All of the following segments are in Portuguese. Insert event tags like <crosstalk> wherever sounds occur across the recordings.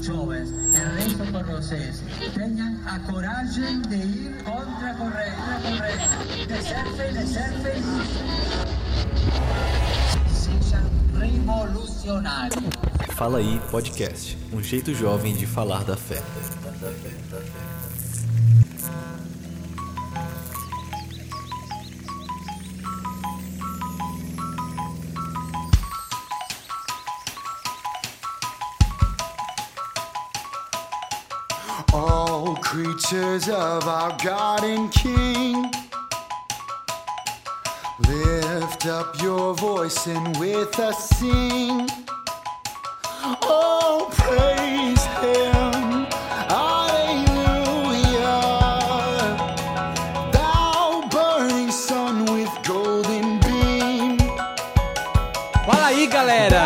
Jovens, el resto por vocês, tenham a coragem de ir contra a corrente, de ser feliz, de ser. Sejam revolucionários. Fala aí podcast, um jeito jovem de falar da fé. Creatures of our God and King, lift up your voice and with us sing.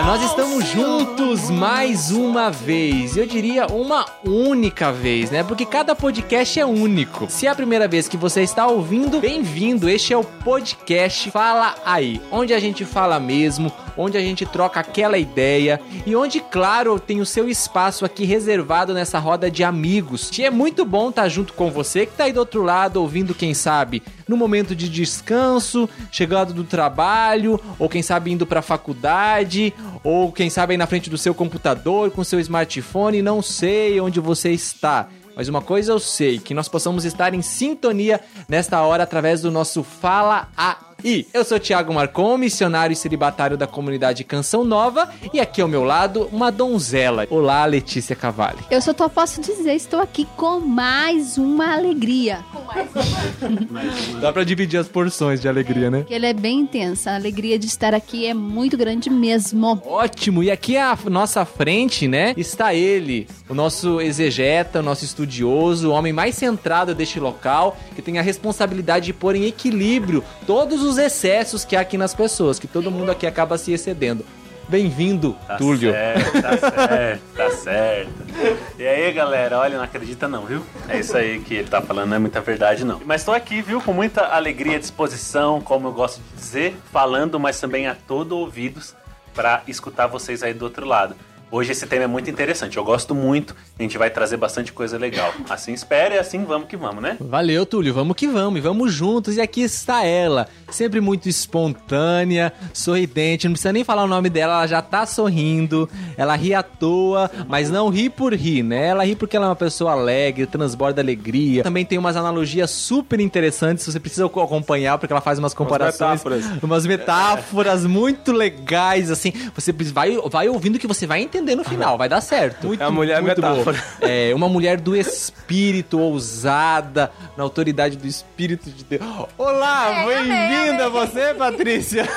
Nós estamos juntos mais uma vez. Eu diria uma única vez, né? Porque cada podcast é único. Se é a primeira vez que você está ouvindo, bem-vindo. Este é o podcast Fala aí, onde a gente fala mesmo, onde a gente troca aquela ideia e onde, claro, tem o seu espaço aqui reservado nessa roda de amigos. E é muito bom estar junto com você que tá aí do outro lado ouvindo, quem sabe, no momento de descanso, chegando do trabalho, ou quem sabe indo pra faculdade, ou quem sabe aí na frente do seu computador com seu smartphone, não sei onde você está. Mas uma coisa eu sei, que nós possamos estar em sintonia nesta hora através do nosso Fala Aí. Eu sou o Thiago Marcon, missionário e celibatário da comunidade Canção Nova, e aqui ao meu lado, uma donzela. Olá, Letícia Cavalli. Eu só tô, posso dizer, estou aqui com mais uma alegria. <laughs> Dá pra dividir as porções de alegria, né? Que ela é bem intensa. A alegria de estar aqui é muito grande mesmo. Ótimo! E aqui à nossa frente, né, está ele, o nosso exegeta, o nosso estudioso, o homem mais centrado deste local, que tem a responsabilidade de pôr em equilíbrio todos os excessos que há aqui nas pessoas, que todo mundo aqui acaba se excedendo. Bem-vindo, Tá Túlio. certo, tá certo, tá certo. E aí, galera, olha, não acredita não, viu? É isso aí que ele tá falando, não é muita verdade não. Mas tô aqui, viu, com muita alegria e disposição, como eu gosto de dizer, falando, mas também a todo ouvidos pra escutar vocês aí do outro lado. Hoje esse tema é muito interessante, eu gosto muito, a gente vai trazer bastante coisa legal. Assim espere e assim vamos que vamos, né? Valeu, Túlio. Vamos que vamos. E vamos juntos. E aqui está ela. Sempre muito espontânea, sorridente. Não precisa nem falar o nome dela, ela já tá sorrindo. Ela ri à toa, mas não ri por rir, né? Ela ri porque ela é uma pessoa alegre, transborda alegria. Também tem umas analogias super interessantes. Você precisa acompanhar, porque ela faz umas comparações. metáforas. Umas metáforas muito legais, assim. Você vai, vai ouvindo que você vai entender no final. Vai dar certo. Muito, É a mulher muito boa. metáfora. É, uma mulher do espírito, ousada, na autoridade do espírito de Deus. Olá, Amém, bem-vinda você, Patrícia.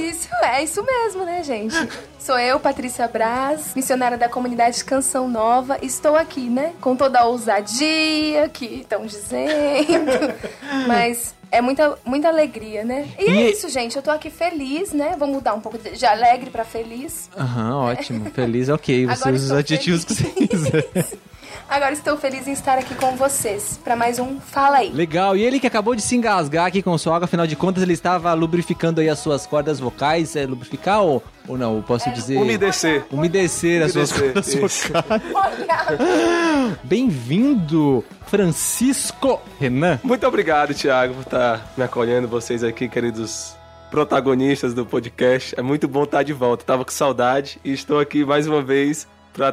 Isso, é isso mesmo, né, gente? Sou eu, Patrícia Braz, missionária da comunidade Canção Nova. Estou aqui, né, com toda a ousadia que estão dizendo, <laughs> mas é muita, muita alegria, né? E, é E- isso, gente. Eu tô aqui feliz, né? Vou mudar um pouco de alegre pra feliz. Aham, ótimo. Feliz, ok. Você Agora usa os adjetivos que você feliz. quiser. <laughs> Agora estou feliz em estar aqui com vocês para mais um Fala aí. Legal. E ele que acabou de se engasgar aqui com o seu água, afinal de contas, ele estava lubrificando aí as suas cordas vocais. É lubrificar ou, ou não? Eu Posso dizer. Umedecer. Umedecer as suas cordas isso. vocais. <laughs> Olha, Bem-vindo, Francisco Renan. Muito obrigado, Thiago, por estar me acolhendo, vocês aqui, queridos protagonistas do podcast. É muito bom estar de volta. Tava com saudade e estou aqui mais uma vez para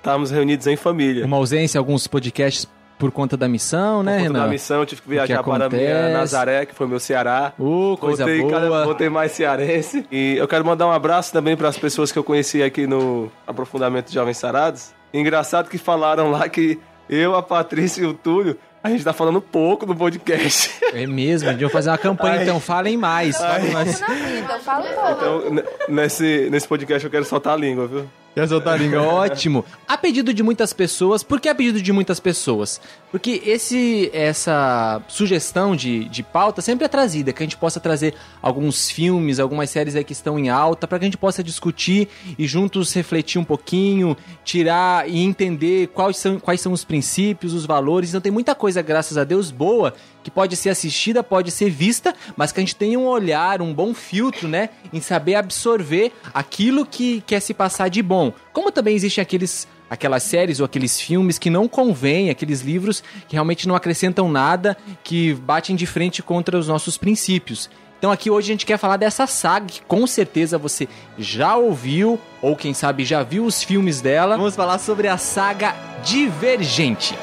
estarmos reunidos em família. Uma ausência, alguns podcasts por conta da missão, né, Por conta Renan? da missão, eu tive que viajar que para minha. Nazaré, que foi meu Ceará. Uh, coisa voltei, boa. cada- voltei mais cearense. E eu quero mandar um abraço também para as pessoas que eu conheci aqui no Aprofundamento de Jovens Sarados. Engraçado que falaram lá que eu, a Patrícia e o Túlio, a gente tá falando pouco no podcast. <laughs> É mesmo, deviam fazer uma campanha, Ai. então falem mais. Falem mais. na vida, eu falo pouco. Então, nesse, nesse podcast eu quero soltar a língua, viu? Quer soltar a língua? <laughs> Ótimo. A pedido de muitas pessoas, por que a pedido de muitas pessoas? Porque esse, essa sugestão de, de pauta sempre é trazida, que a gente possa trazer alguns filmes, algumas séries aí que estão em alta, para que a gente possa discutir e juntos refletir um pouquinho, tirar e entender quais são, quais são os princípios, os valores. Então tem muita coisa, graças a Deus, boa que pode ser assistida, pode ser vista, mas que a gente tenha um olhar, um bom filtro, né, em saber absorver aquilo que quer se passar de bom. Como também existem aqueles aquelas séries ou aqueles filmes que não convêm, aqueles livros que realmente não acrescentam nada, que batem de frente contra os nossos princípios. Então aqui hoje a gente quer falar dessa saga que com certeza você já ouviu ou quem sabe já viu os filmes dela. Vamos falar sobre a saga Divergente.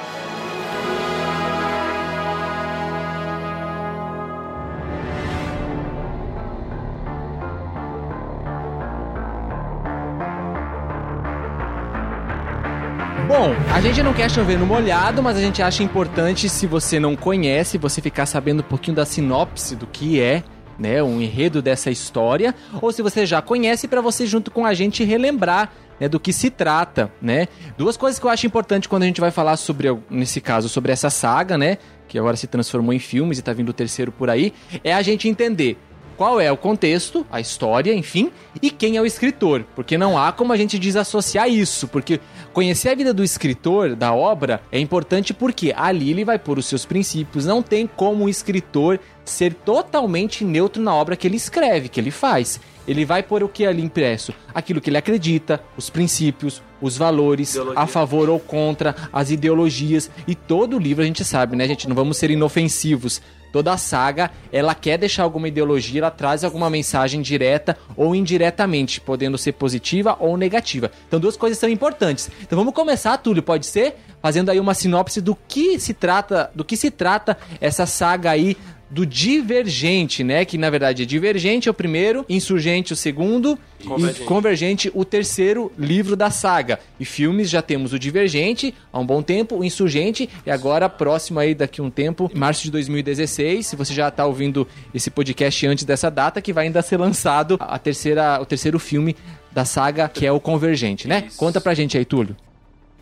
Bom, a gente não quer chover no molhado, mas a gente acha importante, se você não conhece, você ficar sabendo um pouquinho da sinopse do que é né, um enredo dessa história, ou se você já conhece, para você junto com a gente relembrar né, do que se trata, né? Duas coisas que eu acho importante quando a gente vai falar sobre, nesse caso, sobre essa saga, né, que agora se transformou em filmes e tá vindo o terceiro por aí, é a gente entender qual é o contexto, a história, enfim, e quem é o escritor, porque não há como a gente desassociar isso, porque conhecer a vida do escritor, da obra, é importante porque ali ele vai pôr os seus princípios, não tem como o escritor ser totalmente neutro na obra que ele escreve, que ele faz. Ele vai pôr o que ali impresso? Aquilo que ele acredita, os princípios, os valores, Ideologia. a favor ou contra, as ideologias. E todo livro a gente sabe, né, gente? Não vamos ser inofensivos. Toda a saga, ela quer deixar alguma ideologia, ela traz alguma mensagem direta ou indiretamente, podendo ser positiva ou negativa. Então, duas coisas são importantes. Então, vamos começar, Túlio, pode ser? Fazendo aí uma sinopse do que se trata, do que se trata essa saga aí do Divergente, né? Que na verdade é Divergente é o primeiro, Insurgente o segundo Convergente. e Convergente o terceiro livro da saga. E filmes já temos o Divergente há um bom tempo, o Insurgente e agora próximo aí daqui a um tempo, em março de 2016, se você já tá ouvindo esse podcast antes dessa data, que vai ainda ser lançado a terceira, o terceiro filme da saga, que é o Convergente, né? Isso. Conta pra gente aí, Túlio.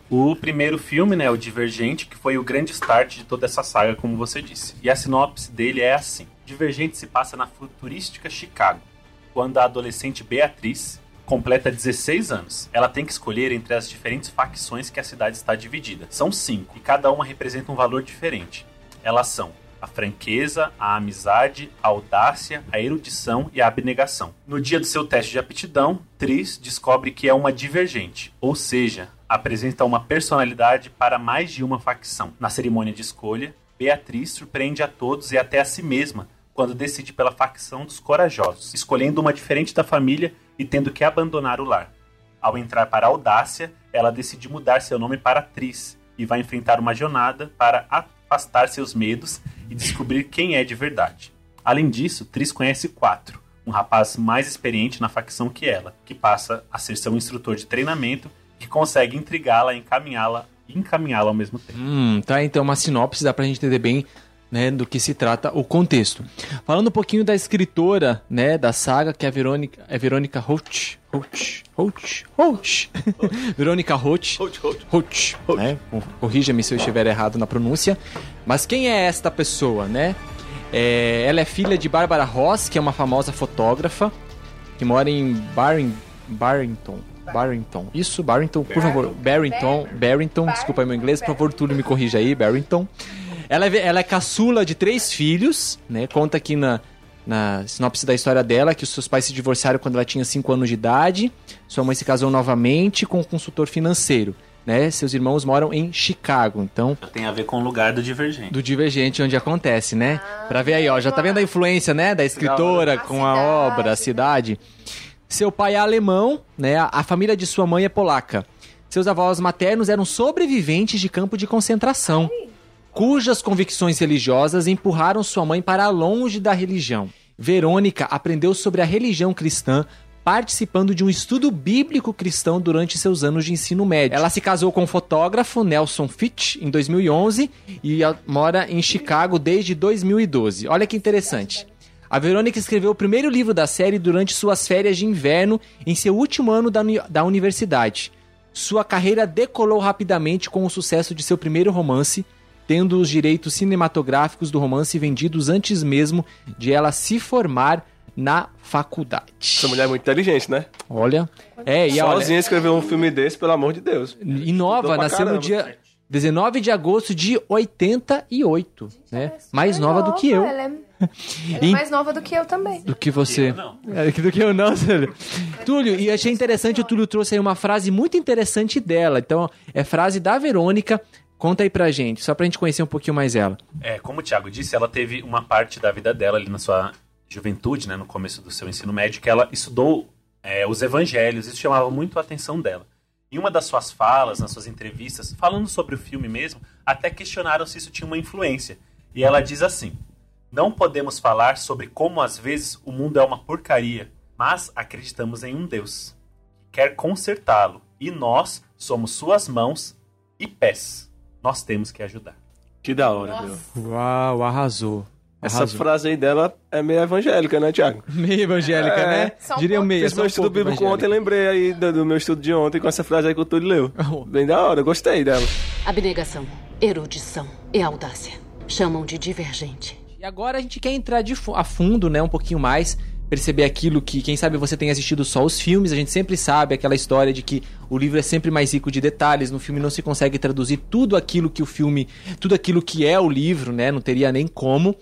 O primeiro filme, né, o Divergente, que foi o grande start de toda essa saga, como você disse. E a sinopse dele é assim: Divergente se passa na futurística Chicago, quando a adolescente Beatriz completa 16 anos. Ela tem que escolher entre as diferentes facções que a cidade está dividida. São cinco, e cada uma representa um valor diferente. Elas são a franqueza, a amizade, a audácia, a erudição e a abnegação. No dia do seu teste de aptidão, Tris descobre que é uma divergente, ou seja, apresenta uma personalidade para mais de uma facção. Na cerimônia de escolha, Beatriz surpreende a todos e até a si mesma quando decide pela facção dos corajosos, escolhendo uma diferente da família e tendo que abandonar o lar. Ao entrar para a audácia, ela decide mudar seu nome para Tris e vai enfrentar uma jornada para afastar seus medos e descobrir quem é de verdade. Além disso, Tris conhece Quatro, um rapaz mais experiente na facção que ela, que passa a ser seu instrutor de treinamento que consegue intrigá-la encaminhá-la e encaminhá-la ao mesmo tempo. Hum, tá, então uma sinopse dá pra gente entender bem né, do que se trata o contexto. Falando um pouquinho da escritora, né, da saga, que é a Verônica, é Verônica Roach. Roach, Roach, Roach. <laughs> Verônica Roach. Roach, Roach. Roach, né? Cor- Corrija-me se eu estiver errado na pronúncia. Mas quem é esta pessoa, né? É, ela é filha de Barbara Ross, que é uma famosa fotógrafa, que mora em Barring, Barrington. Barrington. Isso, Barrington, por favor. Barrington, Barrington, desculpa aí meu inglês, por favor, Túlio me corrija aí, Barrington. Ela é, ela é caçula de três filhos, né? Conta aqui na, na sinopse da história dela que os seus pais se divorciaram quando ela tinha 5 anos de idade. Sua mãe se casou novamente com um consultor financeiro, né? Seus irmãos moram em Chicago, então Tem a ver com o lugar do Divergente. do Divergente onde acontece, né? Pra ver aí, ó, já tá vendo a influência, né, da escritora A com a obra, a cidade. Seu pai é alemão, né? A família de sua mãe é polaca. Seus avós maternos eram sobreviventes de campo de concentração, cujas convicções religiosas empurraram sua mãe para longe da religião. Verônica aprendeu sobre a religião cristã participando de um estudo bíblico cristão durante seus anos de ensino médio. Ela se casou com o fotógrafo Nelson Fitch em 2011 e mora em Chicago desde 2012. Olha que interessante. A Verônica escreveu o primeiro livro da série durante suas férias de inverno em seu último ano da, uni- da universidade. Sua carreira decolou rapidamente com o sucesso de seu primeiro romance, tendo os direitos cinematográficos do romance vendidos antes mesmo de ela se formar na faculdade. Essa mulher é muito inteligente, né? Olha, é, e olha, Sozinha escreveu um filme desse, pelo amor de Deus. inova, nasceu no caramba. dia 19 de agosto de 88, né? Mais nova do que eu. Ela é, ela é mais nova do que eu também. Do que você. Eu não. É, do que eu não, Túlio. Túlio, e achei interessante, o Túlio trouxe aí uma frase muito interessante dela. Então, é frase da Verônica. Conta aí pra gente, só pra gente conhecer um pouquinho mais ela. É, como o Thiago disse, ela teve uma parte da vida dela ali na sua juventude, né, no começo do seu ensino médio, que ela estudou é, os evangelhos, isso chamava muito a atenção dela. Em uma das suas falas, nas suas entrevistas, falando sobre o filme mesmo, até questionaram se isso tinha uma influência. E ela diz assim: Não podemos falar sobre como às vezes o mundo é uma porcaria, mas acreditamos em um Deus que quer consertá-lo, e nós somos suas mãos e pés. Nós temos que ajudar. Que da hora, meu. Uau, arrasou. Essa Arrasou. frase aí dela é meio evangélica, né, Thiago? <laughs> Meio evangélica, É. né? Um Diria pouco. meio. Fiz meu um estudo pouco bíblico ontem, lembrei aí do, do meu estudo de ontem com essa frase aí que o Túlio leu. Oh. Bem da hora, gostei dela. Abnegação, erudição e audácia. Chamam de divergente. E agora a gente quer entrar de a fundo, né, um pouquinho mais, perceber aquilo que, quem sabe você tem assistido só os filmes, a gente sempre sabe aquela história de que o livro é sempre mais rico de detalhes, no filme não se consegue traduzir tudo aquilo que o filme, tudo aquilo que é o livro, né, não teria nem como.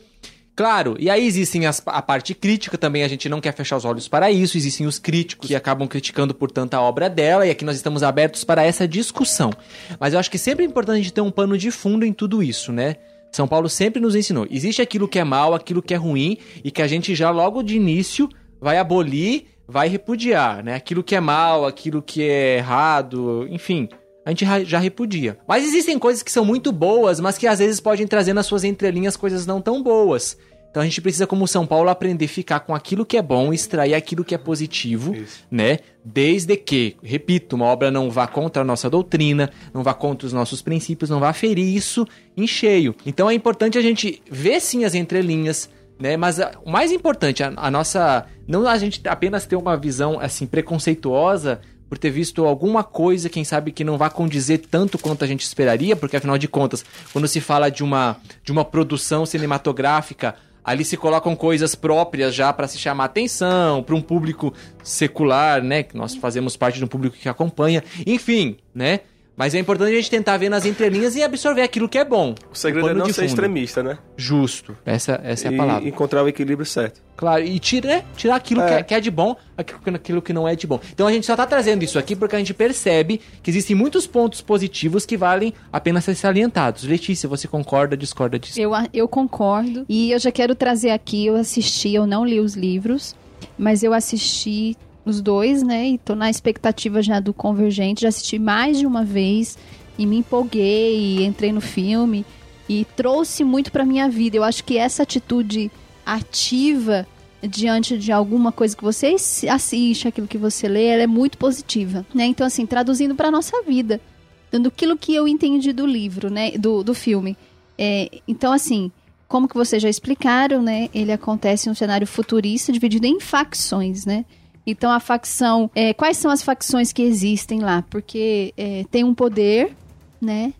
Claro, e aí existem as- a parte crítica também, a gente não quer fechar os olhos para isso, existem os críticos que acabam criticando, portanto, a obra dela, e aqui nós estamos abertos para essa discussão. Mas eu acho que sempre é importante a gente ter um pano de fundo em tudo isso, né? São Paulo sempre nos ensinou. Existe aquilo que é mal, aquilo que é ruim, e que a gente já logo de início vai abolir, vai repudiar, né? Aquilo que é mal, aquilo que é errado, enfim. A gente já repudia. Mas existem coisas que são muito boas, mas que às vezes podem trazer nas suas entrelinhas coisas não tão boas. Então a gente precisa, como São Paulo, aprender a ficar com aquilo que é bom, extrair aquilo que é positivo, né? Desde que, repito, uma obra não vá contra a nossa doutrina, não vá contra os nossos princípios, não vá ferir isso em cheio. Então é importante a gente ver sim as entrelinhas, né? Mas a- o mais importante, a, a nossa. Não a gente apenas ter uma visão assim preconceituosa por ter visto alguma coisa, quem sabe que não vá condizer tanto quanto a gente esperaria, porque afinal de contas, quando se fala de uma, de uma produção cinematográfica, ali se colocam coisas próprias já para se chamar atenção, para um público secular, né? Que nós fazemos parte de um público que acompanha, enfim, né? Mas é importante a gente tentar ver nas entrelinhas e absorver aquilo que é bom. O segredo é pano não ser fundo. extremista, né? Justo. Essa, essa é a e palavra. encontrar o equilíbrio certo. Claro, e tira, né? tirar aquilo É. que, é, que é de bom, aquilo, que- aquilo que não é de bom. Então a gente só tá trazendo isso aqui porque a gente percebe que existem muitos pontos positivos que valem a pena ser salientados. Letícia, você concorda, discorda disso? Eu, eu concordo. E eu já quero trazer aqui, eu assisti, eu não li os livros, mas eu assisti os dois, né? E tô na expectativa já do Convergente. Já assisti mais de uma vez e me empolguei, e entrei no filme e trouxe muito pra minha vida. Eu acho que essa atitude ativa diante de alguma coisa que você assi- assiste, aquilo que você lê, ela é muito positiva, né? Então assim, traduzindo pra nossa vida, dando aquilo que eu entendi do livro, né, do, do filme. É, então, assim, como que vocês já explicaram, né? Ele acontece em um cenário futurista dividido em facções, né? Então a facção. é, quais são as facções que existem lá? Porque é, tem um poder, né?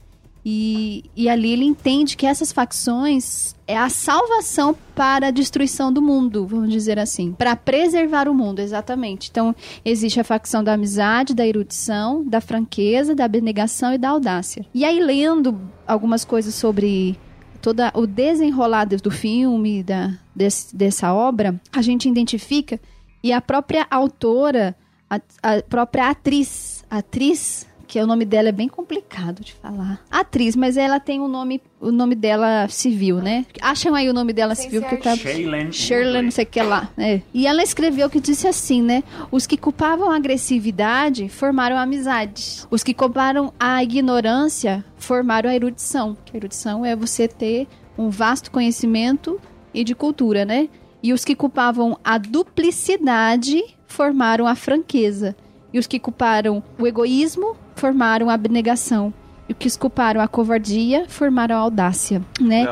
E, e ali ele entende que essas facções é a salvação para a destruição do mundo, vamos dizer assim. Para preservar o mundo, exatamente. Então, existe a facção da amizade, da erudição, da franqueza, da abnegação e da audácia. E aí, lendo algumas coisas sobre toda o desenrolar do filme, da, desse- dessa obra, a gente identifica e a própria autora, a, a própria atriz, atriz, que o nome dela é bem complicado de falar. Atriz, mas ela tem o nome, o nome dela civil, né? Acham aí o nome dela Sem civil que tá Shirley, não sei o que lá. É. E ela escreveu que disse assim, né? Os que culpavam a agressividade formaram a amizade. Os que culparam a ignorância formaram a erudição. Que a erudição é você ter um vasto conhecimento e de cultura, né? E os que culpavam a duplicidade formaram a franqueza. E os que culparam o egoísmo formaram a abnegação. E os que culparam a covardia formaram a audácia, né?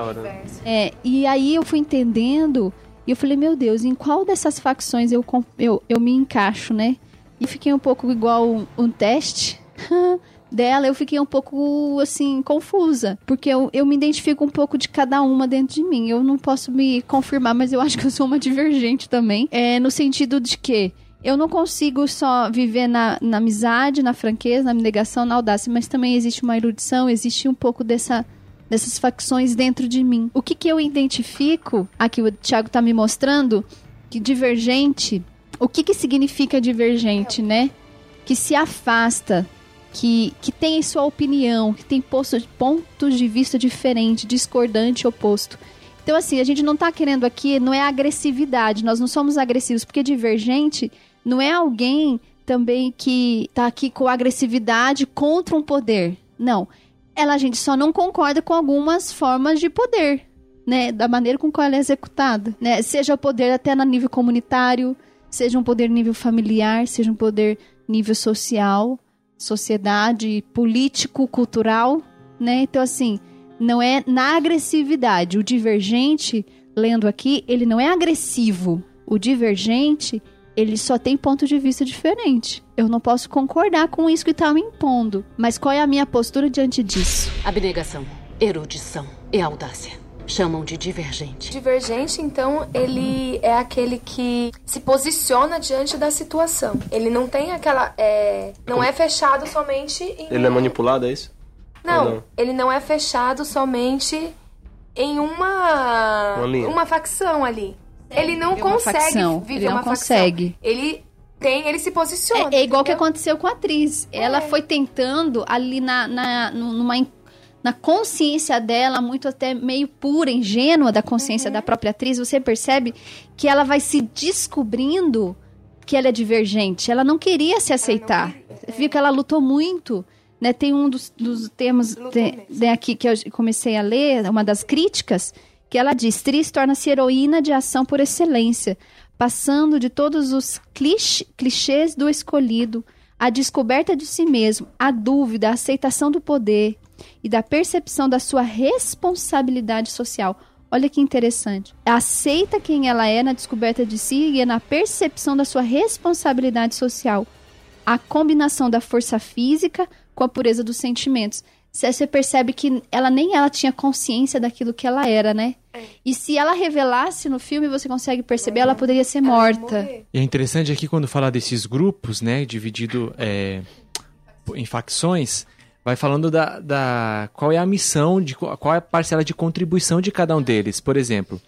É, e aí eu fui entendendo, e eu falei, meu Deus, em qual dessas facções eu, eu, eu me encaixo, né? E fiquei um pouco igual um, um teste <laughs> dela, eu fiquei um pouco, assim, confusa. Porque eu, eu me identifico um pouco de cada uma dentro de mim. Eu não posso me confirmar, mas eu acho que eu sou uma divergente também. É, no sentido de que eu não consigo só viver na, na amizade, na franqueza, na abnegação, na audácia, mas também existe uma erudição, existe um pouco dessa, dessas facções dentro de mim. O que, que eu identifico, aqui o Thiago tá me mostrando, que divergente, o que, que significa divergente, né? Que se afasta, que, que tem sua opinião, que tem posto, pontos de vista diferentes, discordante, oposto. Então, assim, a gente não tá querendo aqui, não é agressividade, nós não somos agressivos, porque divergente não é alguém também que tá aqui com agressividade contra um poder. Não. Ela, a gente só não concorda com algumas formas de poder, né? Da maneira com qual ela é executada, né? Seja o poder até no nível comunitário, seja um poder nível familiar, seja um poder nível social, sociedade, político, cultural, né? Então, assim, não é na agressividade. O divergente, lendo aqui, ele não é agressivo. O divergente, ele só tem ponto de vista diferente. Eu não posso concordar com isso que está me impondo. Mas qual é a minha postura diante disso? Abnegação, erudição e audácia. Chamam de divergente. Divergente, então, ele é aquele que se posiciona diante da situação. Ele não tem aquela. é, não é fechado somente em. Ele é manipulado, é isso? Não, não? ele não é fechado somente em uma. Uma linha. facção ali. Ele não Viver uma consegue facção. viver Ele não uma consegue. facção. Ele tem, ele se posiciona. É, é igual que aconteceu com a atriz. Ela É. foi tentando ali na, na, nu- numa, na consciência dela, muito até meio pura, ingênua da consciência Uhum. da própria atriz, você percebe que ela vai se descobrindo que ela é divergente. Ela não queria se aceitar. Você viu que ela lutou muito. Né? Tem um dos, dos termos Lutou de, de aqui que eu comecei a ler, uma das críticas, que ela diz: Tris torna-se heroína de ação por excelência, passando de todos os clichê- clichês do escolhido, a descoberta de si mesmo, a dúvida, a aceitação do poder e da percepção da sua responsabilidade social. Olha que interessante. Aceita quem ela é na descoberta de si e na percepção da sua responsabilidade social. A combinação da força física com a pureza dos sentimentos. Cê- Você percebe que ela nem ela tinha consciência daquilo que ela era, né? E se ela revelasse no filme, você consegue perceber, ela poderia ser morta. E é interessante aqui quando fala desses grupos, né, dividido é, em facções, vai falando da, da qual é a missão, de qu- qual é a parcela de contribuição de cada um deles. Por exemplo,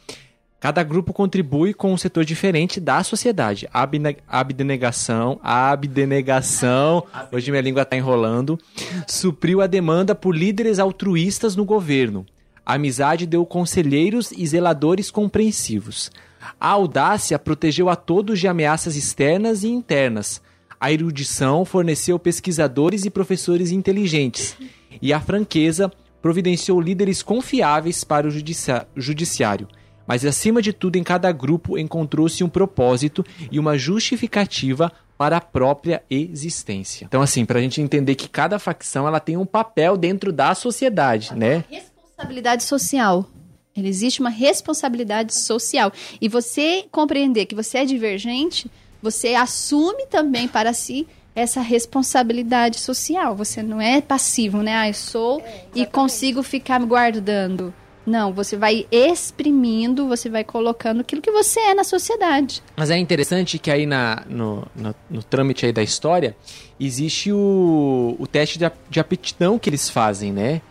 cada grupo contribui com um setor diferente da sociedade. Abnegação, abnegação, hoje minha língua está enrolando, supriu a demanda por líderes altruístas no governo. A amizade deu conselheiros e zeladores compreensivos. A audácia protegeu a todos de ameaças externas e internas. A erudição forneceu pesquisadores e professores inteligentes. E a franqueza providenciou líderes confiáveis para o judiciário. Mas acima de tudo, em cada grupo encontrou-se um propósito e uma justificativa para a própria existência. Então, assim, para a gente entender que cada facção ela tem um papel dentro da sociedade, né? Responsabilidade social. Ele existe uma responsabilidade social. E você compreender que você é divergente, você assume também para si essa responsabilidade social. Você não é passivo, né? Ah, eu sou e consigo ficar me guardando. Não, você vai exprimindo, você vai colocando aquilo que você é na sociedade. Mas é interessante que aí na, no, no, no trâmite aí da história existe o, o teste de, de aptidão que eles fazem, né?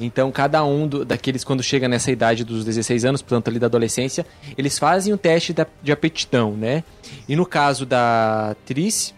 Então, cada um do- daqueles, quando chega nessa idade dos 16 anos, portanto, ali da adolescência, eles fazem o teste da- de aptidão, né? E no caso da Tris,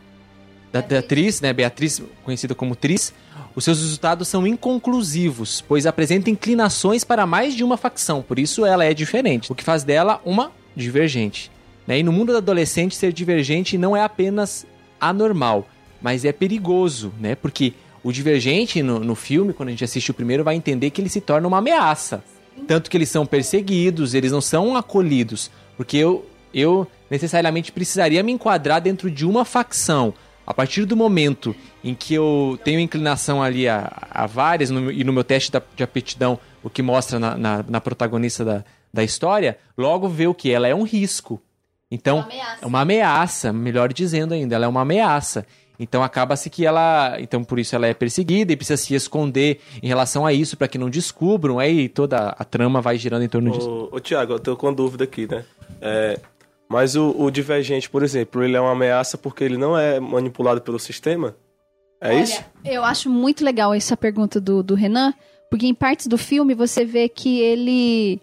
da, da Tris, né? Beatriz, conhecida como Tris, os seus resultados são inconclusivos, pois apresenta inclinações para mais de uma facção, por isso ela é diferente, o que faz dela uma divergente. Né? E no mundo do adolescente, ser divergente não é apenas anormal, mas é perigoso, né? Porque o divergente no, no filme, quando a gente assiste o primeiro, vai entender que ele se torna uma ameaça. Tanto que eles são perseguidos, eles não são acolhidos. Porque eu, eu necessariamente precisaria me enquadrar dentro de uma facção. A partir do momento em que eu tenho inclinação ali a, a várias, no- e no meu teste da- de aptidão, o que mostra na, na- na protagonista da, da história, logo vê o que? Ela é um risco. Então, é uma ameaça, melhor dizendo ainda, ela é uma ameaça. Então acaba-se que ela, então por isso ela é perseguida e precisa se esconder em relação a isso para que não descubram, aí toda a trama vai girando em torno disso. Ô, ô Tiago, eu tô com dúvida aqui, né? É, Mas o, o divergente, por exemplo, ele é uma ameaça porque ele não é manipulado pelo sistema? É Olha, isso? Eu acho muito legal essa pergunta do, do Renan, porque em partes do filme você vê que ele.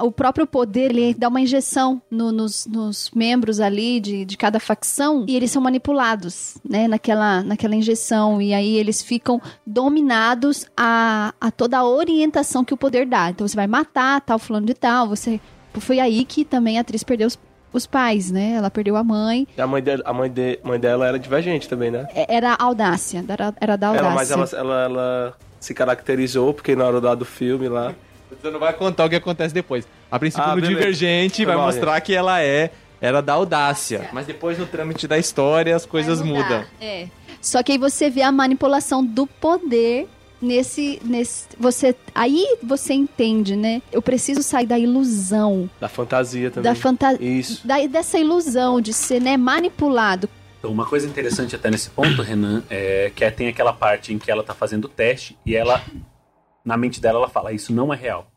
O próprio poder, ele dá uma injeção no- nos, nos membros ali de, de cada facção e eles são manipulados, né, naquela, naquela injeção. E aí eles ficam dominados a, a toda a orientação que o poder dá. Então você vai matar tal fulano de tal, você... Foi aí que também a atriz perdeu os, os pais, né? Ela perdeu a mãe. E a mãe, dela, a mãe, de- mãe dela era divergente também, né? É- Era audácia, era, era da audácia. Ela, mas ela, ela, ela se caracterizou porque na hora lá do filme lá. Você não vai contar o que acontece depois. A princípio, Ah, no beleza. Divergente, Foi vai mal, mostrar que ela é. Era da audácia. Mas depois, no trâmite da história, as coisas mudam. É. Só que aí você vê a manipulação do poder nesse, nesse. Você. Aí você entende, né? Eu preciso sair da ilusão. Da fantasia também. Da fantasia. Isso. dessa ilusão de ser né, manipulado. Então, uma coisa interessante até nesse ponto, Renan, é que tem aquela parte em que ela tá fazendo o teste e ela, na mente dela, ela fala: Isso não é real.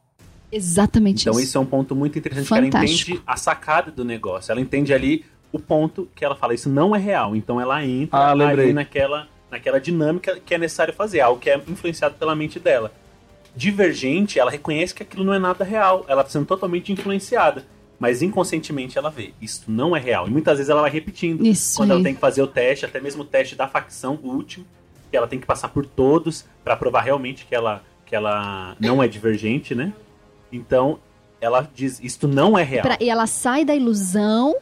Exatamente Então, isso. isso é um ponto muito interessante, que ela Fantástico. entende a sacada do negócio. Ela entende ali o ponto que ela fala: Isso não é real. Então, ela entra Ah, lembrei. ali naquela, naquela dinâmica que é necessário fazer, algo que é influenciado pela mente dela. Divergente, ela reconhece que aquilo não é nada real. Ela está sendo totalmente influenciada. Mas inconscientemente ela vê, isso não é real. E muitas vezes ela vai repetindo. Isso quando ela aí. tem que fazer o teste, até mesmo o teste da facção, o último, que ela tem que passar por todos para provar realmente que ela, que ela não é divergente, né? Então, ela diz, isto não é real. Pra- e ela sai da ilusão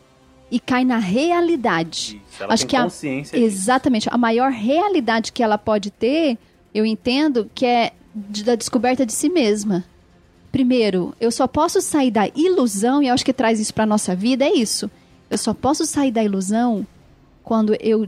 e cai na realidade. Isso, ela Acho tem que a- consciência disso. Exatamente. A maior realidade que ela pode ter, eu entendo, que é da descoberta de si mesma. Primeiro, eu só posso sair da ilusão, e eu acho que traz isso pra nossa vida, é isso. Eu só posso sair da ilusão quando eu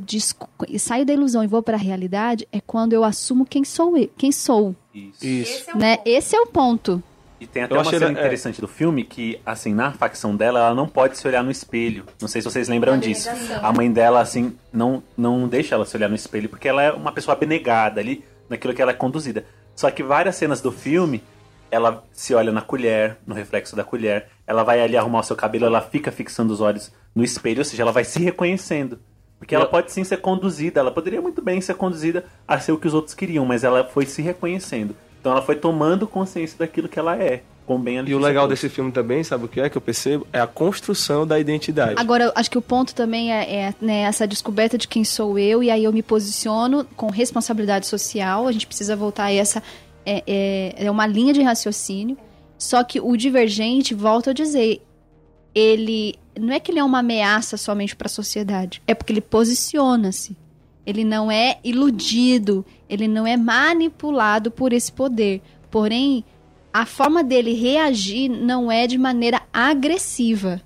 saio da ilusão e vou pra realidade, é quando eu assumo quem sou eu, quem sou, Isso. Isso. né? Esse é o ponto. E tem até Eu uma achei cena é. interessante do filme que, assim, na facção dela, ela não pode se olhar no espelho. Não sei se vocês lembram disso. A mãe dela, assim, não, não deixa ela se olhar no espelho, porque ela é uma pessoa abnegada ali naquilo que ela é conduzida. Só que várias cenas do filme, ela se olha na colher, no reflexo da colher, ela vai ali arrumar o seu cabelo, ela fica fixando os olhos no espelho, ou seja, ela vai se reconhecendo. Porque ela pode sim ser conduzida, ela poderia muito bem ser conduzida a ser o que os outros queriam, mas ela foi se reconhecendo. Então ela foi tomando consciência daquilo que ela é. Com bem a E o legal desse filme também, sabe o que é que eu percebo? É a construção da identidade. Agora, eu acho que o ponto também é, é, né, essa descoberta de quem sou eu, e aí eu me posiciono com responsabilidade social. A gente precisa voltar a essa. É, é, é uma linha de raciocínio. Só que o divergente, volto a dizer, ele. Não é que ele é uma ameaça somente para a sociedade, é porque ele posiciona-se. Ele não é iludido, ele não é manipulado por esse poder. Porém, a forma dele reagir não é de maneira agressiva,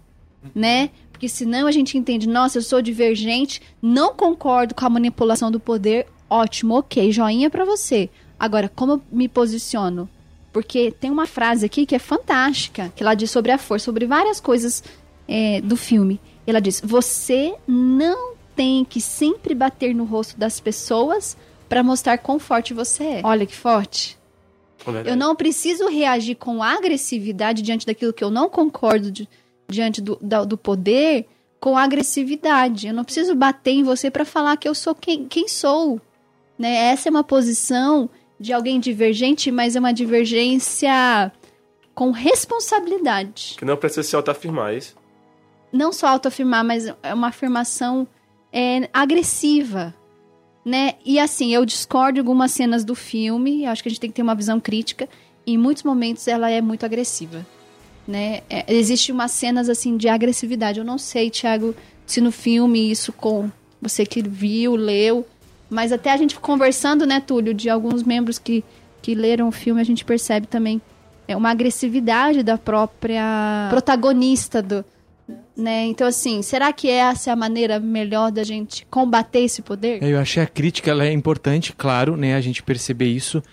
né? Porque senão a gente entende, nossa, eu sou divergente, não concordo com a manipulação do poder, ótimo, ok, joinha pra você. Agora, como eu me posiciono? Porque tem uma frase aqui que é fantástica, que ela diz sobre a força, sobre várias coisas é, do filme. Ela diz: você não tem que sempre bater no rosto das pessoas pra mostrar quão forte você é. Olha que forte. Eu não preciso reagir com agressividade diante daquilo que eu não concordo de- diante do, da- do poder com agressividade. Eu não preciso bater em você para falar que eu sou quem, quem sou. Né? Essa é uma posição de alguém divergente, mas é uma divergência com responsabilidade. Que não precisa se autoafirmar, é isso? Não só autoafirmar, mas é uma afirmação é, agressiva. Né? E assim, eu discordo de algumas cenas do filme, acho que a gente tem que ter uma visão crítica. Em muitos momentos ela é muito agressiva. Né? É, existe umas cenas assim de agressividade. Eu não sei, Thiago, se no filme isso com você que viu, leu, mas até a gente conversando, né, Túlio, de alguns membros que, que leram o filme, a gente percebe também é uma agressividade da própria protagonista do, né? Então assim, será que essa é a maneira melhor da gente combater esse poder? É, Eu achei a crítica ela é importante, claro, né? A gente perceber isso.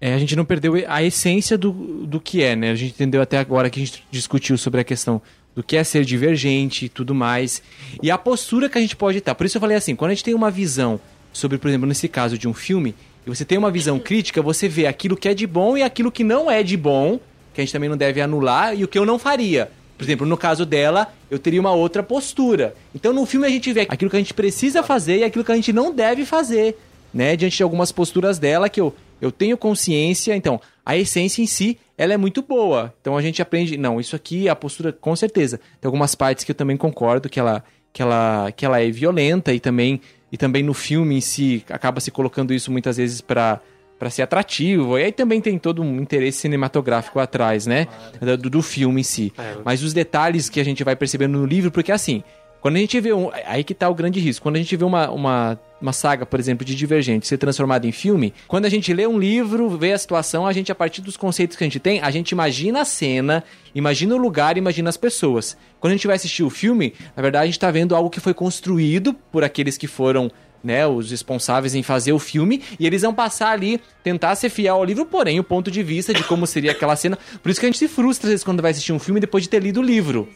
É, a gente não perdeu a essência do, do que é, né? A gente entendeu até agora que a gente discutiu sobre a questão do que é ser divergente e tudo mais. E a postura que a gente pode estar. Por isso eu falei assim, quando a gente tem uma visão sobre, por exemplo, nesse caso de um filme, e você tem uma visão crítica, você vê aquilo que é de bom e aquilo que não é de bom, que a gente também não deve anular, e o que eu não faria. Por exemplo, no caso dela, eu teria uma outra postura. Então, no filme a gente vê aquilo que a gente precisa fazer e aquilo que a gente não deve fazer, né? Diante de algumas posturas dela que eu, eu tenho consciência. Então, a essência em si, ela é muito boa. Então, a gente aprende, não, isso aqui, a postura, com certeza. Tem algumas partes que eu também concordo que ela, que ela, que ela é violenta e também, e também no filme em si acaba se colocando isso muitas vezes para para ser atrativo. E aí também tem todo um interesse cinematográfico atrás, né? Do, do filme em si. Mas os detalhes que a gente vai percebendo no livro, porque assim, quando a gente vê um. Aí que tá o grande risco. Quando a gente vê uma, uma, uma saga, por exemplo, de Divergente ser transformada em filme, quando a gente lê um livro, vê a situação, a gente, a partir dos conceitos que a gente tem, a gente imagina a cena, imagina o lugar, imagina as pessoas. Quando a gente vai assistir o filme, na verdade, a gente tá vendo algo que foi construído por aqueles que foram né, os responsáveis em fazer o filme, e eles vão passar ali, tentar ser fiel ao livro, porém, o ponto de vista de como seria aquela cena. Por isso que a gente se frustra às vezes quando vai assistir um filme depois de ter lido o livro.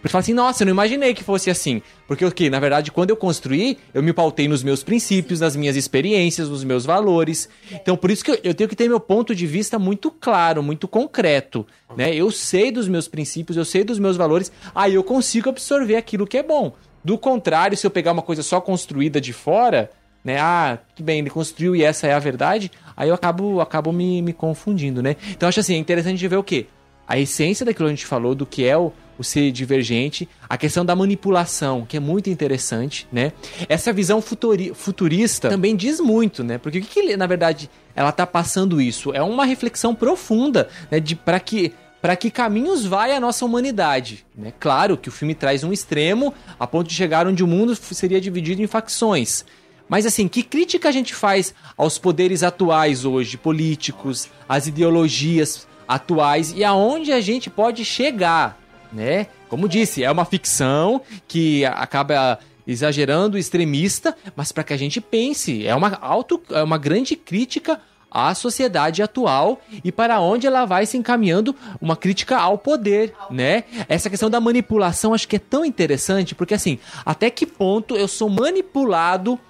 Porque fala assim, nossa, eu não imaginei que fosse assim. Porque o que? Na verdade, quando eu construí, eu me pautei nos meus princípios, nas minhas experiências, nos meus valores. Então, por isso que eu, tenho que ter meu ponto de vista muito claro, muito concreto. Né? Eu sei dos meus princípios, eu sei dos meus valores, aí eu consigo absorver aquilo que é bom. Do contrário, se eu pegar uma coisa só construída de fora, né? Ah, que bem, ele construiu e essa é a verdade, aí eu acabo, acabo me, me confundindo, né? Então, acho assim, é interessante ver o quê? A essência daquilo que a gente falou, do que é o, o ser divergente, a questão da manipulação, que é muito interessante, né? Essa visão futuri, futurista também diz muito, né? Porque o que, que na verdade, ela tá passando isso? É uma reflexão profunda, né? De para que para que caminhos vai a nossa humanidade. Né? Claro que o filme traz um extremo a ponto de chegar onde o mundo seria dividido em facções. Mas assim, que crítica a gente faz aos poderes atuais hoje, políticos, às ideologias atuais e aonde a gente pode chegar, né? Como disse, é uma ficção que acaba exagerando, extremista, mas para que a gente pense, é uma auto, é uma grande crítica à sociedade atual e para onde ela vai se encaminhando uma crítica ao poder, né? Essa questão da manipulação acho que é tão interessante, porque assim, até que ponto eu sou manipulado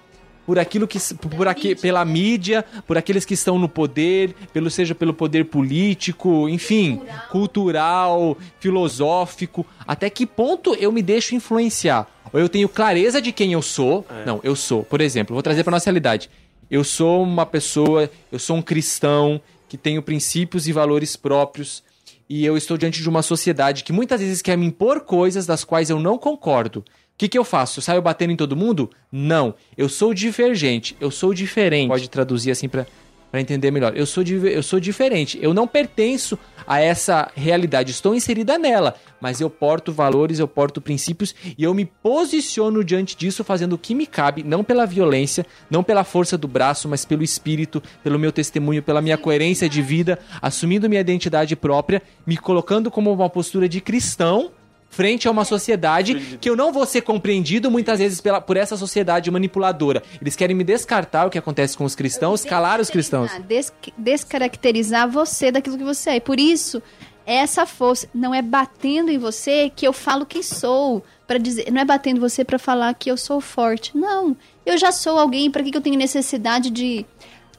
por aquilo que por aqui, pela mídia, por aqueles que estão no poder, pelo seja pelo poder político, enfim, cultural, filosófico, até que ponto eu me deixo influenciar? Ou eu tenho clareza de quem eu sou? Não, eu sou. Por exemplo, vou trazer para nossa realidade. Eu sou uma pessoa, eu sou um cristão que tenho princípios e valores próprios e eu estou diante de uma sociedade que muitas vezes quer me impor coisas das quais eu não concordo. Que, que eu faço? Eu saio batendo em todo mundo? Não. Eu sou divergente, eu sou diferente. Pode traduzir assim para para entender melhor. Eu sou, eu sou diferente. Eu não pertenço a essa realidade. Estou inserida nela. Mas eu porto valores, eu porto princípios e eu me posiciono diante disso fazendo o que me cabe, não pela violência, não pela força do braço, mas pelo espírito, pelo meu testemunho, pela minha coerência de vida, assumindo minha identidade própria, me colocando como uma postura de cristão frente a uma sociedade que eu não vou ser compreendido muitas vezes pela, por essa sociedade manipuladora. Eles querem me descartar o que acontece com os cristãos, calar os cristãos. Des descaracterizar você daquilo que você é. Por isso, essa força não é batendo em você que eu falo quem sou, para dizer, não é batendo em você para falar que eu sou forte. Não, eu já sou alguém, para que, que eu tenho necessidade de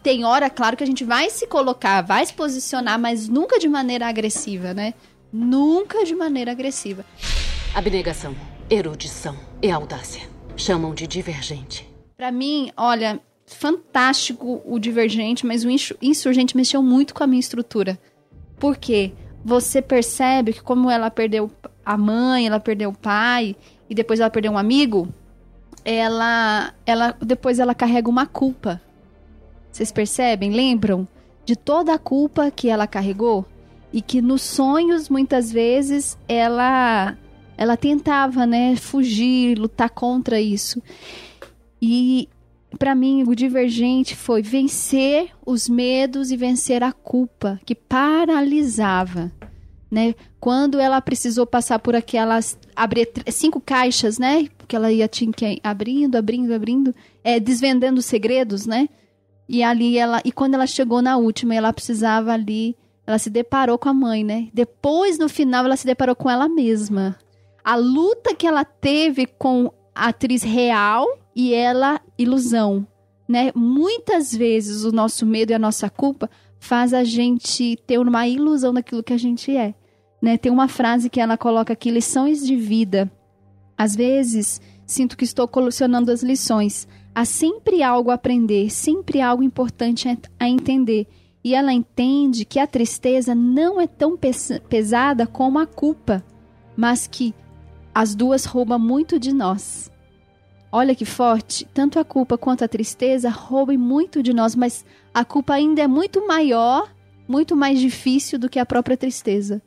tem hora, claro que a gente vai se colocar, vai se posicionar, mas nunca de maneira agressiva, né? Nunca de maneira agressiva. Abnegação, erudição e audácia. Chamam de divergente. Para mim, olha, fantástico o divergente, mas o insurgente mexeu muito com a minha estrutura. Por quê? Você percebe que como ela perdeu a mãe, ela perdeu o pai e depois ela perdeu um amigo, ela ela depois ela carrega uma culpa. Vocês percebem? Lembram de toda a culpa que ela carregou? E que nos sonhos muitas vezes ela ela tentava, né, fugir, lutar contra isso. E para mim o divergente foi vencer os medos e vencer a culpa que paralisava, né? Quando ela precisou passar por aquelas abrir cinco caixas, né? Porque ela ia tinha que abrindo, abrindo, abrindo, é, desvendando segredos, né? E ali ela e quando ela chegou na última, ela precisava ali ela se deparou com a mãe, né? Depois, no final, ela se deparou com ela mesma. A luta que ela teve com a atriz real e ela ilusão, né? Muitas vezes o nosso medo e a nossa culpa faz a gente ter uma ilusão daquilo que a gente é. Né? Tem uma frase que ela coloca aqui: lições de vida. Às vezes, sinto que estou colecionando as lições. Há sempre algo a aprender, sempre algo importante a- entender. E ela entende que a tristeza não é tão pes- pesada como a culpa, mas que as duas roubam muito de nós. Olha que forte, tanto a culpa quanto a tristeza roubam muito de nós, mas a culpa ainda é muito maior, muito mais difícil do que a própria tristeza.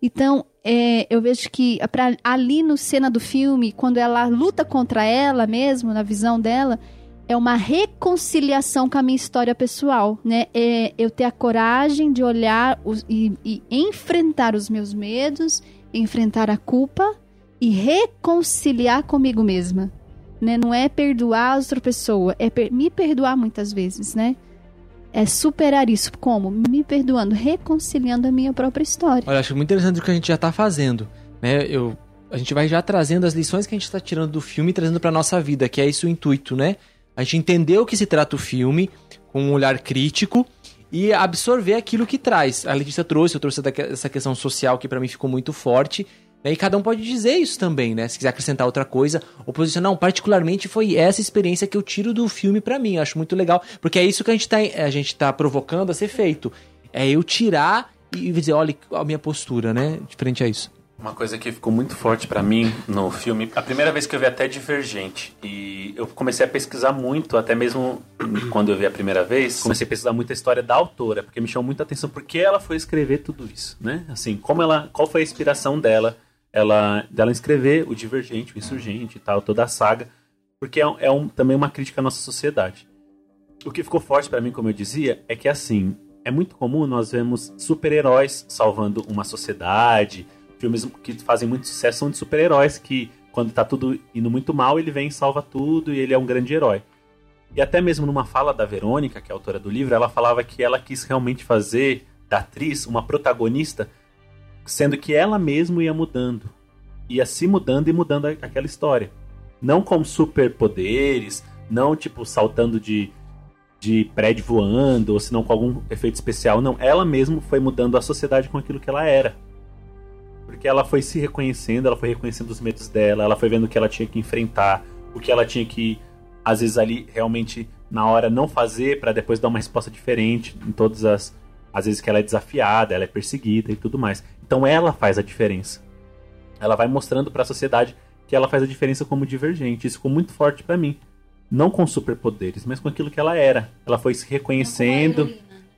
Então, é, eu vejo que pra- ali no cena do filme, quando ela luta contra ela mesmo, na visão dela, é uma reconciliação com a minha história pessoal, né? É eu ter a coragem de olhar os- e, e enfrentar os meus medos, enfrentar a culpa e reconciliar comigo mesma, né? Não é perdoar a outra pessoa, é per- me perdoar muitas vezes, né? É superar isso. Como? Me perdoando, reconciliando a minha própria história. Olha, acho muito interessante o que a gente já tá fazendo, né? Eu, a gente vai já trazendo as lições que a gente tá tirando do filme e trazendo pra nossa vida, que é isso o intuito, né? A gente entender o que se trata o filme com um olhar crítico e absorver aquilo que traz. A Letícia trouxe, eu trouxe essa questão social que pra mim ficou muito forte. né? E cada um pode dizer isso também, né? Se quiser acrescentar outra coisa, ou posicionar, não, particularmente foi essa experiência que eu tiro do filme pra mim. Eu acho muito legal, porque é isso que a gente tá, a gente tá provocando a ser feito. É eu tirar e dizer, olha a minha postura, né? Diferente a isso. Uma coisa que ficou muito forte pra mim no filme, a primeira vez que eu vi até Divergente, e eu comecei a pesquisar muito, até mesmo <clears throat> quando eu vi a primeira vez, comecei a pesquisar muito a história da autora, porque me chamou muita atenção porque ela foi escrever tudo isso, né? Assim, como ela, qual foi a inspiração dela, ela dela escrever o Divergente, o Insurgente e tal, toda a saga, porque é, é um, também uma crítica à nossa sociedade. O que ficou forte pra mim, como eu dizia, é que assim, é muito comum nós vemos super-heróis salvando uma sociedade, filmes que fazem muito sucesso são de super-heróis que, quando tá tudo indo muito mal, ele vem e salva tudo e ele é um grande herói. E até mesmo numa fala da Verônica, que é autora do livro, ela falava que ela quis realmente fazer da atriz uma protagonista, sendo que ela mesma ia mudando. Ia se mudando e mudando aquela história. Não com superpoderes, não tipo saltando de, de prédio voando, ou se não com algum efeito especial. Não, ela mesma foi mudando a sociedade com aquilo que ela era. Porque ela foi se reconhecendo, ela foi reconhecendo os medos dela, ela foi vendo o que ela tinha que enfrentar, o que ela tinha que, às vezes, ali realmente na hora não fazer para depois dar uma resposta diferente em todas as. Às vezes que ela é desafiada, ela é perseguida e tudo mais. Então ela faz a diferença. Ela vai mostrando para a sociedade que ela faz a diferença como divergente. Isso ficou muito forte para mim. Não com superpoderes, mas com aquilo que ela era. Ela foi se reconhecendo.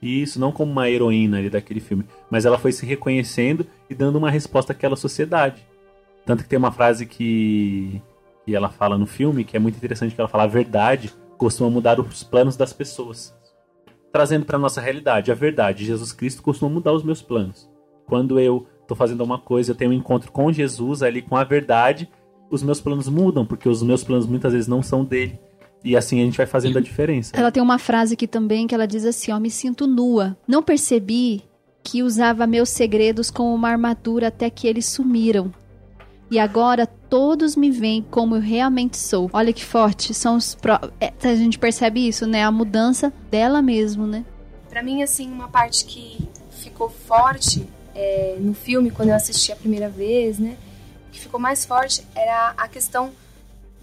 Isso, não como uma heroína ali daquele filme. Mas ela foi se reconhecendo e dando uma resposta àquela sociedade. Tanto que tem uma frase que, que ela fala no filme, que é muito interessante, que ela fala a verdade costuma mudar os planos das pessoas. Trazendo para nossa realidade, a verdade, Jesus Cristo costuma mudar os meus planos. Quando eu tô fazendo uma coisa, eu tenho um encontro com Jesus ali, com a verdade, os meus planos mudam, porque os meus planos muitas vezes não são dele. E assim a gente vai fazendo a diferença. Ela tem uma frase aqui também que ela diz assim: ó, me sinto nua. Não percebi que usava meus segredos como uma armadura até que eles sumiram. E agora todos me veem como eu realmente sou. Olha que forte. São os pró- é, a gente percebe isso, né? A mudança dela mesmo, né? Pra mim, assim, uma parte que ficou forte é, no filme, quando eu assisti a primeira vez, né? O que ficou mais forte era a questão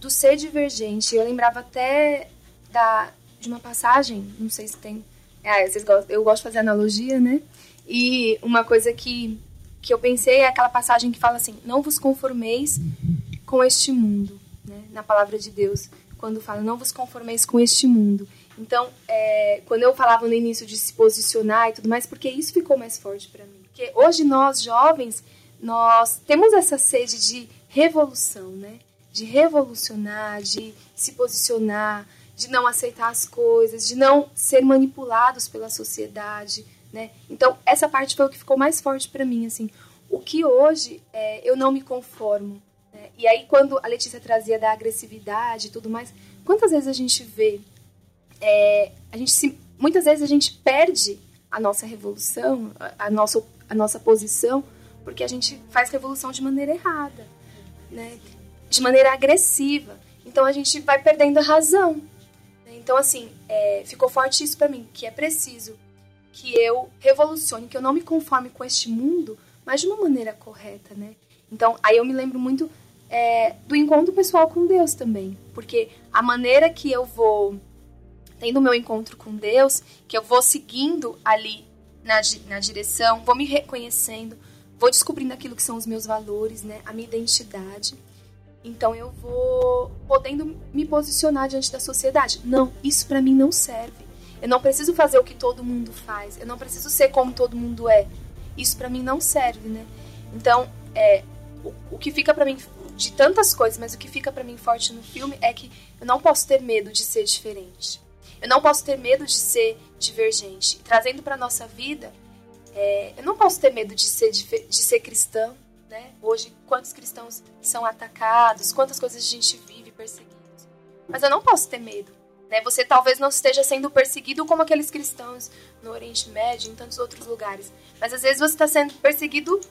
do ser divergente. Eu lembrava até da, de uma passagem, não sei se tem. Ah, vocês gostam, eu gosto de fazer analogia, né? E uma coisa que, que eu pensei é aquela passagem que fala assim: Não vos conformeis com este mundo, né? Na palavra de Deus, quando fala: Não vos conformeis com este mundo. Então, é, quando eu falava no início de se posicionar e tudo mais, porque isso ficou mais forte para mim. Porque hoje nós jovens, nós temos essa sede de revolução, né? De revolucionar, de se posicionar, de não aceitar as coisas, de não ser manipulados pela sociedade, né? Então, essa parte foi o que ficou mais forte para mim, assim. O que hoje é, eu não me conformo. Né? E aí, quando a Letícia trazia da agressividade e tudo mais, quantas vezes a gente vê é, a gente se, muitas vezes a gente perde a nossa revolução, a, a nossa, a nossa posição, porque a gente faz revolução de maneira errada, né? De maneira agressiva. Então a gente vai perdendo a razão. Então, assim, é, ficou forte isso para mim, que é preciso que eu revolucione, que eu não me conforme com este mundo, mas de uma maneira correta, né? Então, aí eu me lembro muito é, do encontro pessoal com Deus também, porque a maneira que eu vou tendo o meu encontro com Deus, que eu vou seguindo ali na, na direção, vou me reconhecendo, vou descobrindo aquilo que são os meus valores, né, a minha identidade. Então eu vou podendo me posicionar diante da sociedade. Não, isso para mim não serve. Eu não preciso fazer o que todo mundo faz. Eu não preciso ser como todo mundo é. Isso para mim não serve, né? Então, é, o, o que fica para mim de tantas coisas, mas o que fica para mim forte no filme é que eu não posso ter medo de ser diferente. Eu não posso ter medo de ser divergente. Trazendo para nossa vida, é, eu não posso ter medo de ser de ser cristã, né? Hoje, quantos cristãos são atacados, quantas coisas a gente vive perseguidos. Mas eu não posso ter medo. Né? Você talvez não esteja sendo perseguido como aqueles cristãos no Oriente Médio, em tantos outros lugares. Mas às vezes você está sendo perseguido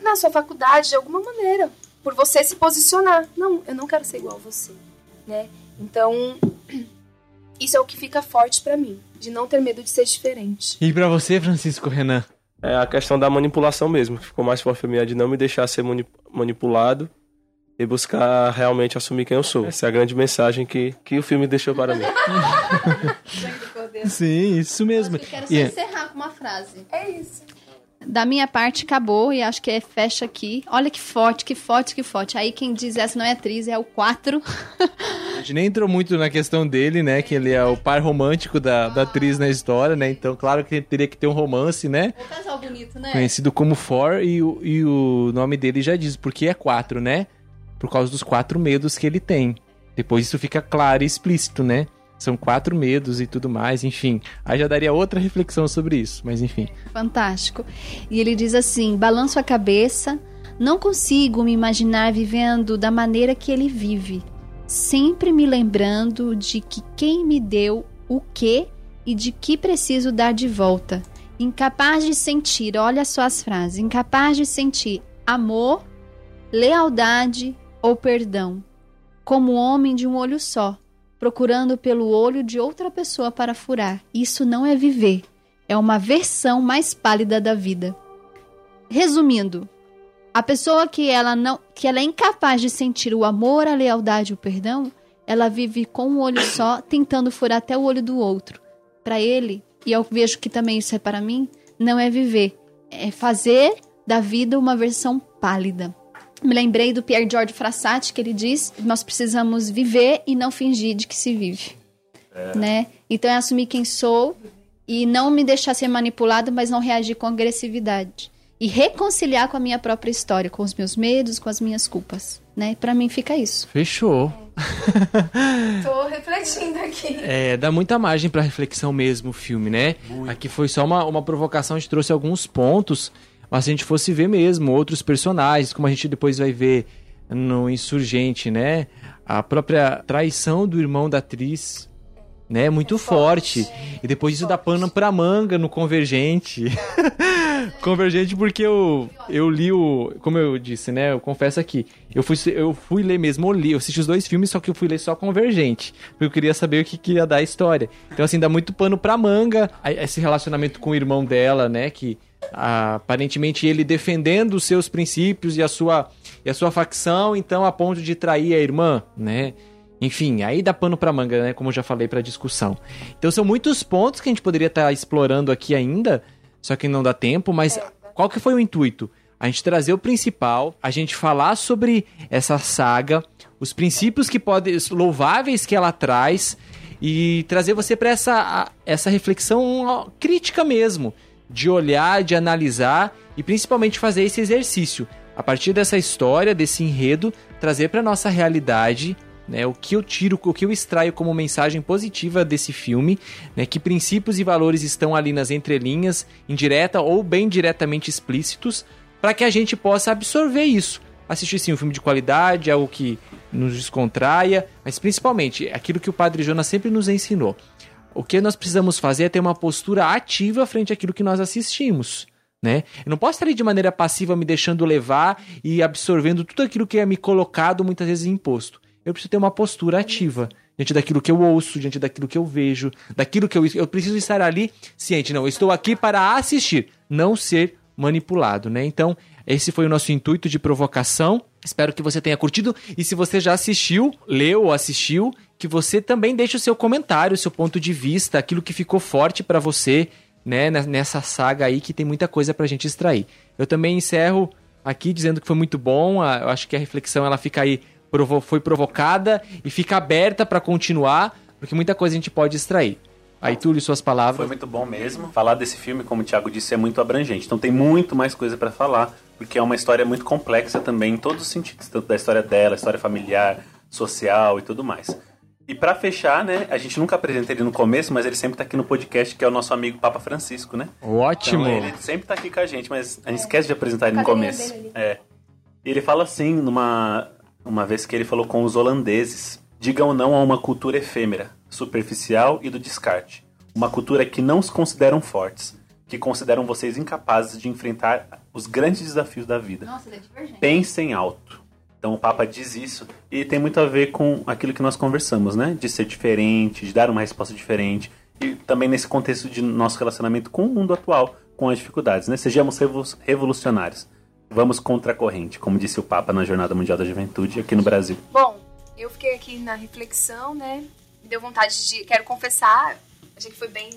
na sua faculdade de alguma maneira, por você se posicionar. Não, eu não quero ser igual a você, né? Então, <clears throat> isso é o que fica forte para mim, de não ter medo de ser diferente. E para você, Francisco Renan? É a questão da manipulação mesmo. Ficou mais forte pra mim, de não me deixar ser manipulado e buscar realmente assumir quem eu sou. Essa é a grande mensagem que, que o filme deixou para mim. <laughs> Sim, isso mesmo. Eu quero só E- encerrar com uma frase. É isso. Da minha parte, acabou e acho que é fecha aqui. Olha que forte, que forte, que forte. Aí quem diz essa não é atriz, é o 4. A gente nem entrou muito na questão dele, né? Que ele é o par romântico da, da atriz na história, né? Então, claro que teria que ter um romance, né? Um casal bonito, né? Conhecido como For, e, o- e o nome dele já diz, porque é quatro, né? Por causa dos quatro medos que ele tem. Depois isso fica claro e explícito, né? São quatro medos e tudo mais, enfim. Aí já daria outra reflexão sobre isso, mas enfim. Fantástico. E ele diz assim: balanço a cabeça, não consigo me imaginar vivendo da maneira que ele vive, sempre me lembrando de que quem me deu o que e de que preciso dar de volta. Incapaz de sentir, olha só as frases: incapaz de sentir amor, lealdade ou perdão, como homem de um olho só, procurando pelo olho de outra pessoa para furar. Isso não é viver é uma versão mais pálida da vida. Resumindo, a pessoa que ela não, que ela é incapaz de sentir o amor, a lealdade o perdão, ela vive com um olho só, tentando furar até o olho do outro. Para ele, e eu vejo que também isso é para mim, não é viver, é fazer da vida uma versão pálida. Me lembrei do Pierre George Frassati que ele diz: nós precisamos viver e não fingir de que se vive, né? Então é assumir quem sou e não me deixar ser manipulado, mas não reagir com agressividade. E reconciliar com a minha própria história, com os meus medos, com as minhas culpas, né? Para mim fica isso. Fechou. <laughs> Tô refletindo aqui. É, dá muita margem pra reflexão mesmo o filme, né? Aqui foi só uma, uma provocação, a gente trouxe alguns pontos, mas se a gente fosse ver mesmo outros personagens, como a gente depois vai ver no Insurgente, né? A própria traição do irmão da atriz, né? Muito forte. E depois isso dá pano pra manga no Convergente. <laughs> Convergente porque eu, eu li o... Como eu disse, né? Eu confesso aqui. Eu fui, eu fui ler mesmo, eu li. Eu assisti os dois filmes, só que eu fui ler só Convergente. Porque eu queria saber o que, que ia dar a história. Então, assim, dá muito pano pra manga. Esse relacionamento com o irmão dela, né? Que aparentemente ele defendendo os seus princípios e a sua, e a sua facção, então a ponto de trair a irmã, né? Enfim, aí dá pano pra manga, né? Como eu já falei pra discussão. Então são muitos pontos que a gente poderia estar explorando aqui ainda, só que não dá tempo, mas qual que foi o intuito? A gente trazer o principal, a gente falar sobre essa saga, os princípios que podem louváveis que ela traz e trazer você para essa essa reflexão crítica mesmo, de olhar, de analisar e principalmente fazer esse exercício. A partir dessa história, desse enredo, trazer para nossa realidade né, o que eu tiro, o que eu extraio como mensagem positiva desse filme, né, que princípios e valores estão ali nas entrelinhas, indireta ou bem diretamente explícitos, para que a gente possa absorver isso. Assistir sim um filme de qualidade, algo que nos descontraia, mas principalmente aquilo que o Padre Jonas sempre nos ensinou. O que nós precisamos fazer é ter uma postura ativa frente àquilo que nós assistimos. Né? Eu não posso estar ali de maneira passiva me deixando levar e absorvendo tudo aquilo que é me colocado muitas vezes imposto. Eu preciso ter uma postura ativa diante daquilo que eu ouço, diante daquilo que eu vejo, daquilo que eu eu preciso estar ali ciente. Não, eu estou aqui para assistir, não ser manipulado, né? Então, esse foi o nosso intuito de provocação. Espero que você tenha curtido. E se você já assistiu, leu ou assistiu, que você também deixe o seu comentário, o seu ponto de vista, aquilo que ficou forte para você, né, nessa saga aí que tem muita coisa pra gente extrair. Eu também encerro aqui dizendo que foi muito bom. Eu acho que a reflexão ela fica aí foi provocada e fica aberta para continuar, porque muita coisa a gente pode extrair. Aí, Túlio, suas palavras. Foi muito bom mesmo. Falar desse filme, como o Thiago disse, é muito abrangente. Então tem muito mais coisa para falar, porque é uma história muito complexa também em todos os sentidos, tanto da história dela, história familiar, social e tudo mais. E para fechar, né, a gente nunca apresenta ele no começo, mas ele sempre tá aqui no podcast, que é o nosso amigo Papa Francisco, né? Ótimo! Então, ele sempre tá aqui com a gente, mas a gente esquece de apresentar ele no começo. É. E ele fala assim, numa uma vez que ele falou com os holandeses: digam não a uma cultura efêmera, superficial e do descarte. Uma cultura que não os consideram fortes, que consideram vocês incapazes de enfrentar os grandes desafios da vida. Nossa, ele é divergente. Pensem alto. Então o Papa diz isso e tem muito a ver com aquilo que nós conversamos, né? De ser diferente, de dar uma resposta diferente e também nesse contexto de nosso relacionamento com o mundo atual, com as dificuldades, né? Sejamos revolucionários. Vamos contra a corrente, como disse o Papa na Jornada Mundial da Juventude aqui no Brasil. Bom, eu fiquei aqui na reflexão, né? Me deu vontade de. Quero confessar, achei que foi bem.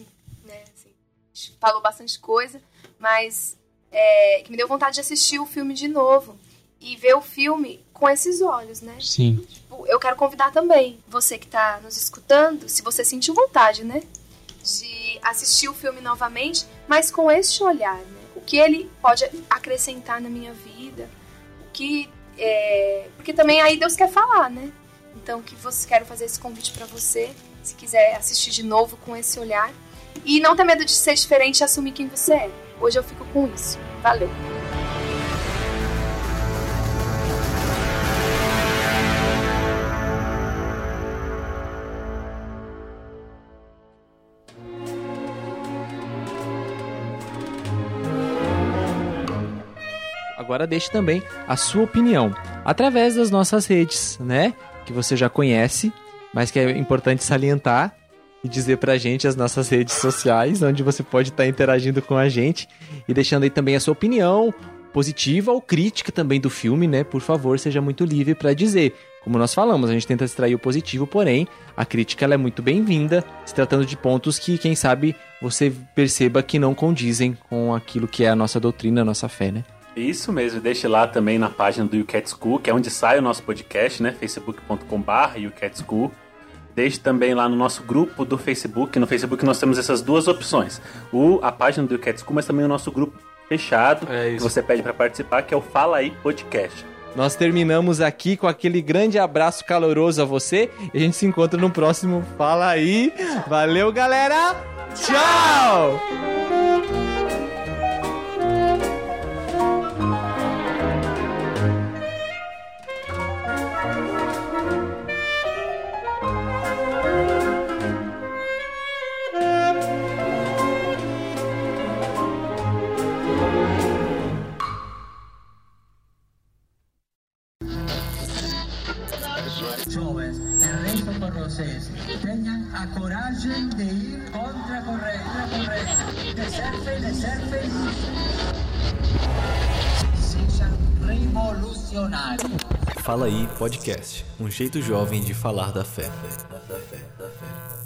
Né, assim, falou bastante coisa, mas é, que me deu vontade de assistir o filme de novo e ver o filme com esses olhos, né? Sim. Tipo, eu quero convidar também você que está nos escutando, se você sentiu vontade, né? De assistir o filme novamente, mas com este olhar, né? o que ele pode acrescentar na minha vida, o que é, porque também aí Deus quer falar, né? Então que você quero fazer esse convite para você, se quiser assistir de novo com esse olhar e não ter medo de ser diferente e assumir quem você é. Hoje eu fico com isso. Valeu. agora deixe também a sua opinião através das nossas redes, né? Que você já conhece, mas que é importante salientar e dizer pra gente as nossas redes sociais, onde você pode estar tá interagindo com a gente e deixando aí também a sua opinião positiva ou crítica também do filme, né? Por favor, seja muito livre para dizer. Como nós falamos, a gente tenta extrair o positivo, porém, a crítica ela é muito bem-vinda, se tratando de pontos que, quem sabe, você perceba que não condizem com aquilo que é a nossa doutrina, a nossa fé, né? Isso mesmo, deixe lá também na página do YouCat School, que é onde sai o nosso podcast, né? facebook.com.br YouCat School. Deixe também lá no nosso grupo do Facebook. No Facebook nós temos essas duas opções. O, a página do YouCat School, mas também o nosso grupo fechado, é que você pede para participar, que é o Fala Aí Podcast. Nós terminamos aqui com aquele grande abraço caloroso a você e a gente se encontra no próximo Fala Aí. Valeu, galera! Tchau! Coragem de ir contra a corrente, de ser feliz, de ser feliz. Sejam revolucionários. Fala aí, podcast. Um jeito jovem de falar da fé. Da fé, da fé.